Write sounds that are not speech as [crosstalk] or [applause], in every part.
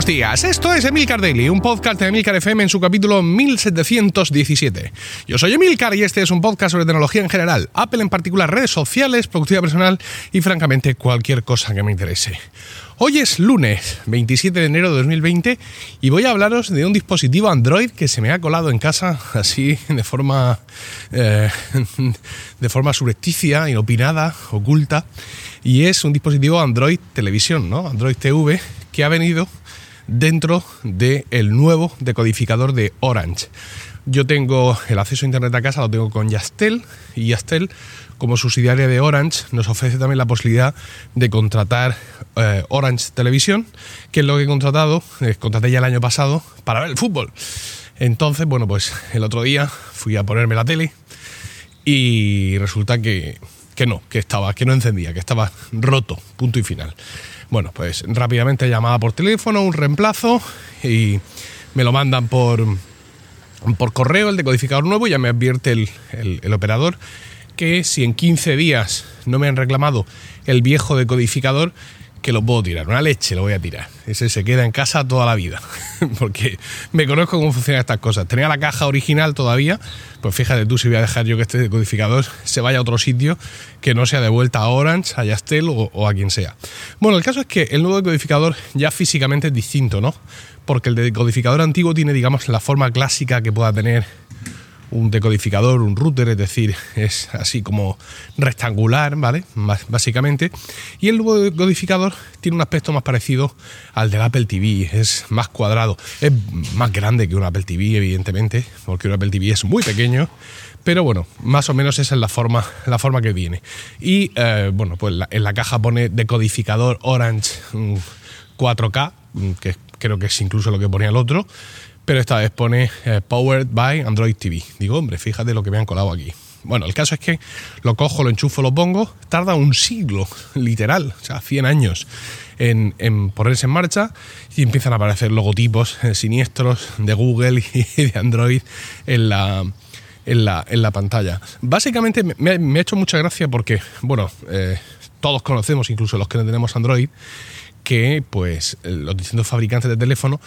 Buenos días, esto es Emilcar Daily, un podcast de Emilcar FM en su capítulo 1717. Yo soy Emilcar y este es un podcast sobre tecnología en general, Apple en particular, redes sociales, productividad personal y francamente cualquier cosa que me interese. Hoy es lunes 27 de enero de 2020 y voy a hablaros de un dispositivo Android que se me ha colado en casa así de forma, eh, [laughs] de forma subrepticia, inopinada, oculta y es un dispositivo Android Televisión, ¿no? Android TV que ha venido dentro del nuevo decodificador de Orange. Yo tengo el acceso a Internet a casa, lo tengo con Yastel y Yastel como subsidiaria de Orange nos ofrece también la posibilidad de contratar eh, Orange Televisión, que es lo que he contratado, eh, contraté ya el año pasado para ver el fútbol. Entonces, bueno, pues el otro día fui a ponerme la tele y resulta que, que no, que estaba, que no encendía, que estaba roto, punto y final. Bueno, pues rápidamente llamada por teléfono, un reemplazo y me lo mandan por, por correo el decodificador nuevo, ya me advierte el, el, operador que si en 15 días no me han reclamado el viejo decodificador, que lo puedo tirar. Una leche lo voy a tirar. Ese se queda en casa toda la vida. [laughs] Porque me conozco cómo funcionan estas cosas. Tenía la caja original todavía. Pues fíjate tú si voy a dejar yo que este decodificador se vaya a otro sitio que no sea de vuelta a Orange, a Yastel o, a quien sea. Bueno, el caso es que el nuevo decodificador ya físicamente es distinto, ¿no? Porque el decodificador antiguo tiene, digamos, la forma clásica que pueda tener un decodificador, un router, es decir, [laughs] es así como rectangular, ¿vale? básicamente. Y el nuevo decodificador tiene un aspecto más parecido al del Apple TV, es más cuadrado, es más grande que un Apple TV, evidentemente, porque un Apple TV es muy pequeño. Pero bueno, más o menos esa es la forma, la forma que viene. Y eh, bueno, pues en la caja pone decodificador Orange 4K, mm, mm, que creo que es incluso lo que ponía el otro pero esta vez pone eh, Powered by Android TV. Digo, hombre, fíjate lo que me han colado aquí. Bueno, el caso es que lo cojo, lo enchufo, lo pongo, tarda un siglo, [laughs] literal, o sea, 100 años en, ponerse en marcha y empiezan a aparecer logotipos eh, siniestros de Google [laughs] y de Android en la, en la, pantalla. Básicamente me, ha hecho mucha gracia porque, bueno, eh, todos conocemos, incluso los que no tenemos Android, que pues los distintos fabricantes de teléfono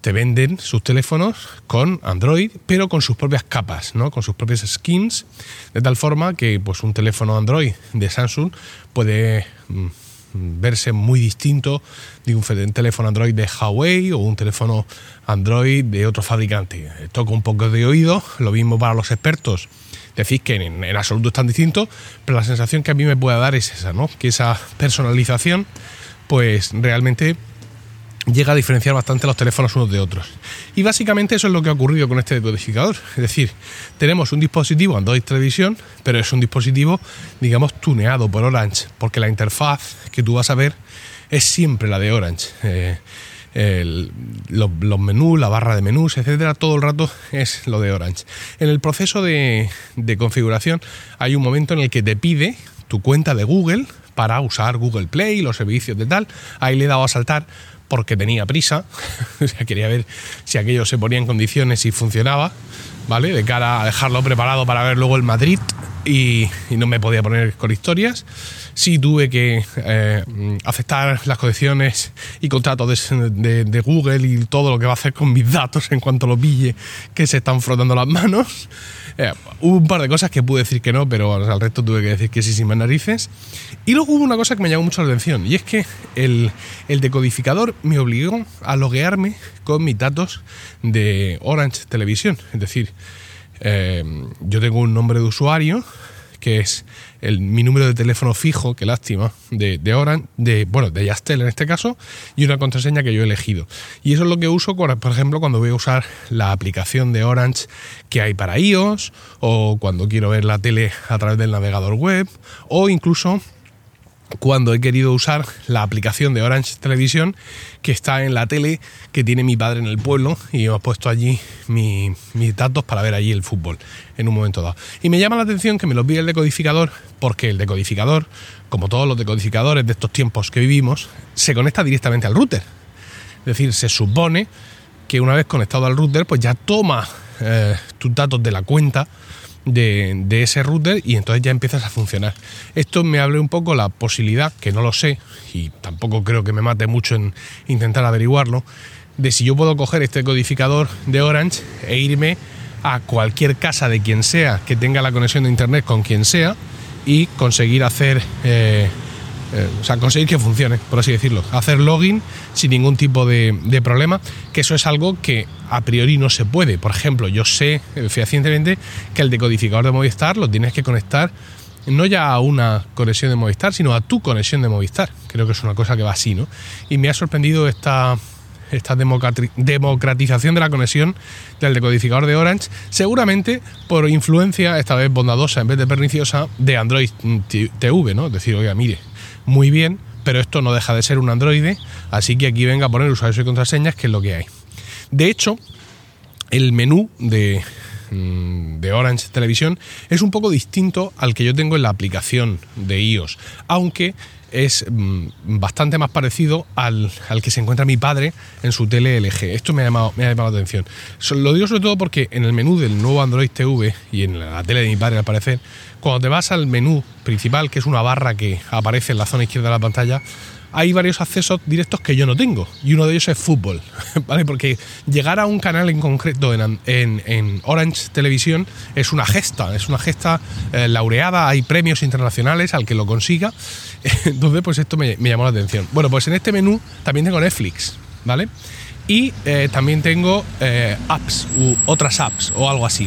te venden sus teléfonos con Android, pero con sus propias capas, ¿no? con sus propias skins, de tal forma que pues, un teléfono Android de Samsung puede mm, verse muy distinto de un teléfono Android de Huawei o un teléfono Android de otro fabricante. Toca un poco de oído, lo mismo para los expertos. Decís que en, en absoluto es tan distinto, pero la sensación que a mí me puede dar es esa, ¿no? Que esa personalización, pues realmente llega a diferenciar bastante los teléfonos unos de otros. Y básicamente eso es lo que ha ocurrido con este decodificador. Es decir, tenemos un dispositivo Android Television, pero es un dispositivo, digamos, tuneado por Orange, porque la interfaz que tú vas a ver es siempre la de Orange. Eh, los, menús, la barra de menús, etcétera, todo el rato es lo de Orange. En el proceso de, de configuración hay un momento en el que te pide tu cuenta de Google para usar Google Play, los servicios de tal. Ahí le he dado a saltar porque tenía prisa, [laughs] quería ver si aquello se ponía en condiciones y funcionaba, ¿vale? De cara a dejarlo preparado para ver luego el Madrid y, no me podía poner con historias. Sí tuve que eh, aceptar las condiciones y contratos de, de, Google y todo lo que va a hacer con mis datos en cuanto lo pille que se están frotando las manos. Eh, hubo un par de cosas que pude decir que no, pero al resto tuve que decir que sí sin más narices. Y luego hubo una cosa que me llamó mucho la atención, y es que el, decodificador me obligó a loguearme con mis datos de Orange Televisión. Es decir, eh, yo tengo un nombre de usuario que es el, mi número de teléfono fijo, qué lástima, de, de Orange, de, bueno, de Yastel en este caso, y una contraseña que yo he elegido. Y eso es lo que uso, por ejemplo, cuando voy a usar la aplicación de Orange que hay para iOS, o cuando quiero ver la tele a través del navegador web, o incluso cuando he querido usar la aplicación de Orange Televisión que está en la tele que tiene mi padre en el pueblo y he puesto allí mis datos para ver allí el fútbol en un momento dado. Y me llama la atención que me lo pide el decodificador porque el decodificador, como todos los decodificadores de estos tiempos que vivimos, se conecta directamente al router. Es decir, se supone que una vez conectado al router, pues ya toma eh, tus datos de la cuenta de, ese router y entonces ya empiezas a funcionar. Esto me abre un poco la posibilidad, que no lo sé y tampoco creo que me mate mucho en intentar averiguarlo, de si yo puedo coger este codificador de Orange e irme a cualquier casa de quien sea que tenga la conexión de internet con quien sea y conseguir hacer eh, eh, o sea, conseguir que funcione, por así decirlo. Hacer login sin ningún tipo de, problema, que eso es algo que a priori no se puede. Por ejemplo, yo sé eh, fehacientemente que el decodificador de Movistar lo tienes que conectar no ya a una conexión de Movistar, sino a tu conexión de Movistar. Creo que es una cosa que va así, ¿no? Y me ha sorprendido esta, esta democratización de la conexión del decodificador de Orange, seguramente por influencia, esta vez bondadosa en vez de perniciosa, de Android TV, ¿no? Es decir, oiga, mire, muy bien, pero esto no deja de ser un Android, así que aquí venga a poner usuarios y contraseñas, que es lo que hay. De hecho, el menú de, mm, de Orange Televisión es un poco distinto al que yo tengo en la aplicación de iOS, aunque es mm, bastante más parecido al, que se encuentra mi padre en su tele LG. Esto me ha llamado, me ha llamado la atención. Lo digo sobre todo porque en el menú del nuevo Android TV y en la tele de mi padre al parecer, cuando te vas al menú principal, que es una barra que aparece en la zona izquierda de la pantalla, hay varios accesos directos que yo no tengo y uno de ellos es fútbol, [laughs] ¿vale? Porque llegar a un canal en concreto en, Orange Televisión es una gesta, es una gesta eh, laureada, hay premios internacionales al que lo consiga, [laughs] entonces pues esto me, llamó la atención. Bueno, pues en este menú también tengo Netflix, ¿vale? Y eh, también tengo eh, apps u otras apps o algo así.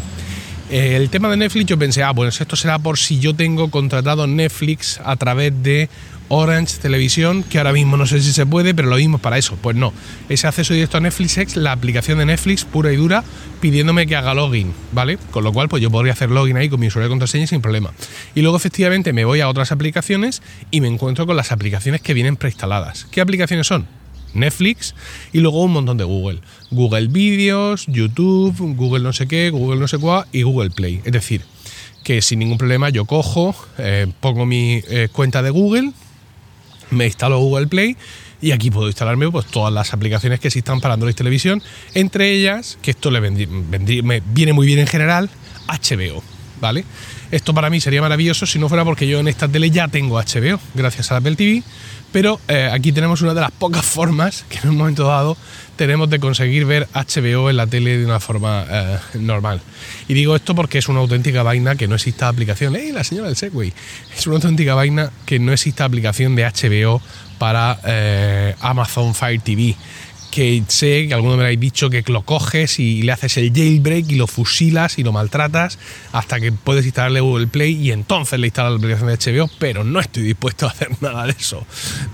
el tema de Netflix yo pensé, ah, bueno, esto será por si yo tengo contratado Netflix a través de Orange Televisión, que ahora mismo no sé si se puede, pero lo mismo para eso. Pues no, ese acceso directo a Netflix la aplicación de Netflix pura y dura pidiéndome que haga login, ¿vale? Con lo cual, pues yo podría hacer login ahí con mi usuario de contraseña sin problema. Y luego, efectivamente, me voy a otras aplicaciones y me encuentro con las aplicaciones que vienen preinstaladas. ¿Qué aplicaciones son? Netflix y luego un montón de Google. Google Videos, YouTube, Google no sé qué, Google no sé cuál y Google Play. Es decir, que sin ningún problema yo cojo, eh, pongo mi eh, cuenta de Google, me instalo Google Play y aquí puedo instalarme pues, todas las aplicaciones que existan para Android Televisión, entre ellas, que esto le me viene muy bien en general, HBO, ¿vale? Esto para mí sería maravilloso si no fuera porque yo en esta tele ya tengo HBO, gracias a Apple TV, pero eh, aquí tenemos una de las pocas formas que en un momento dado tenemos de conseguir ver HBO en la tele de una forma eh, normal. Y digo esto porque es una auténtica vaina que no exista aplicación. ¡Ey, la señora del Segway! Es una auténtica vaina que no exista aplicación de HBO para eh, Amazon Fire TV que sé que alguno me habéis dicho que lo coges y le haces el jailbreak y lo fusilas y lo maltratas hasta que puedes instalarle Google Play y entonces le instalas la aplicación de HBO, pero no estoy dispuesto a hacer [laughs] nada de eso.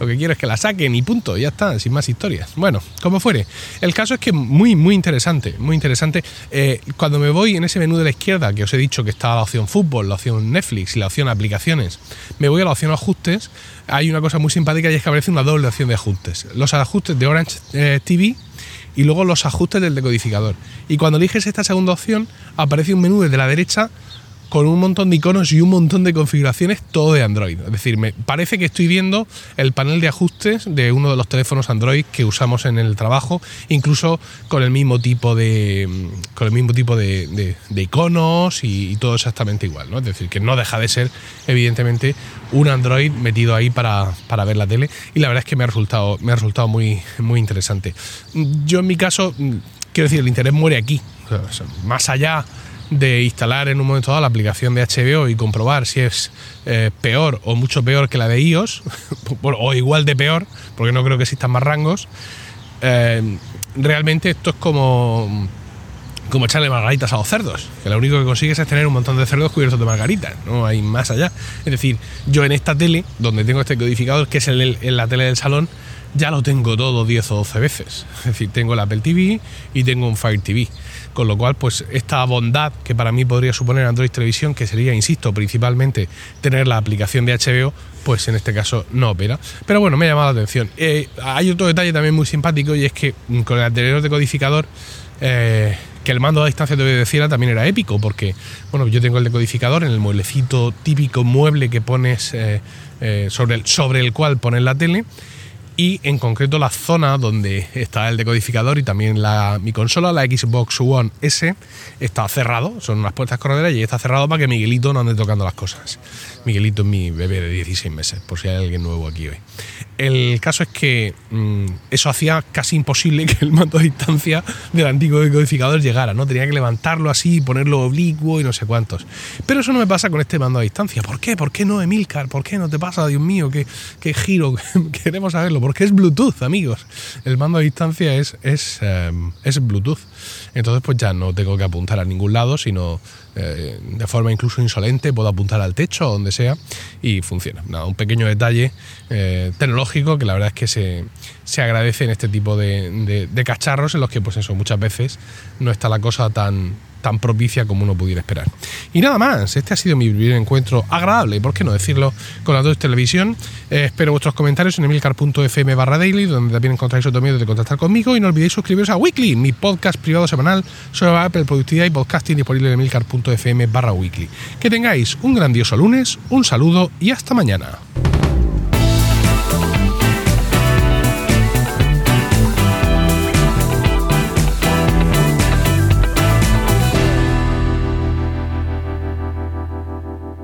Lo que quiero es que la saquen y punto, ya está, sin más historias. Bueno, como fuere. El caso es que muy, muy interesante, muy interesante. Eh, cuando me voy en ese menú de la izquierda, que os he dicho que está la opción fútbol, la opción Netflix y la opción aplicaciones, me voy a la opción ajustes hay una cosa muy simpática y es que aparece una doble opción de ajustes. Los ajustes de Orange eh, TV y luego los ajustes del decodificador. Y cuando eliges esta segunda opción, aparece un menú desde la derecha con un montón de iconos y un montón de configuraciones, todo de Android. Es decir, me parece que estoy viendo el panel de ajustes de uno de los teléfonos Android que usamos en el trabajo, incluso con el mismo tipo de, con el mismo tipo de, iconos y, todo exactamente igual. ¿no? Es decir, que no deja de ser, evidentemente, un Android metido ahí para, para ver la tele. Y la verdad es que me ha resultado, me ha resultado muy, muy interesante. Yo en mi caso, quiero decir, el interés muere aquí. más allá de instalar en un momento dado la aplicación de HBO y comprobar si es eh, peor o mucho peor que la de iOS, [laughs] o igual de peor, porque no creo que existan más rangos, eh, realmente esto es como, como echarle margaritas a los cerdos, que lo único que consigues es tener un montón de cerdos cubiertos de margaritas, no hay más allá. Es decir, yo en esta tele, donde tengo este codificador, que es el, en la tele del salón, ya lo tengo todo 10 o 12 veces. Es decir, tengo el Apple TV y tengo un Fire TV. Con lo cual, pues esta bondad que para mí podría suponer Android Televisión, que sería, insisto, principalmente tener la aplicación de HBO, pues en este caso no opera. Pero bueno, me ha llamado la atención. Eh, hay otro detalle también muy simpático y es que mm, con el anterior decodificador, eh, que el mando a distancia de obedeciera también era épico, porque bueno, yo tengo el decodificador en el mueblecito típico mueble que pones eh, sobre, el, sobre el cual pones la tele y en concreto la zona donde está el decodificador y también la, mi consola, la Xbox One S, está cerrado, son unas puertas correderas y está cerrado para que Miguelito no ande tocando las cosas. Miguelito es mi bebé de 16 meses, por si hay alguien nuevo aquí hoy. El caso es que mm, eso hacía casi imposible que el mando a distancia del antiguo decodificador llegara, ¿no? Tenía que levantarlo así, ponerlo oblicuo y no sé cuántos. Pero eso no me pasa con este mando a distancia. ¿Por qué? ¿Por qué no, Emilcar? ¿Por qué no te pasa? Dios mío, qué, qué giro. [laughs] Queremos saberlo. Porque es Bluetooth, amigos. El mando a distancia es, es, em, es Bluetooth. Entonces, pues ya no tengo que apuntar a ningún lado, sino eh, de forma incluso insolente, puedo apuntar al techo o donde sea y funciona. un pequeño detalle eh, tecnológico que la verdad es que se, se agradece en este tipo de, de, cacharros en los que, pues eso, muchas veces no está la cosa tan, tan propicia como uno pudiera esperar. Y nada más, este ha sido mi primer encuentro agradable, ¿por qué no decirlo? Con la 2 Televisión. Eh, espero vuestros comentarios en emilcar.fm barra daily, donde también encontráis otro medio de contactar conmigo. Y no olvidéis suscribiros a Weekly, mi podcast privado semanal sobre Apple Productividad y Podcasting disponible en emilcar.fm barra weekly. Que tengáis un grandioso lunes, un saludo y hasta mañana.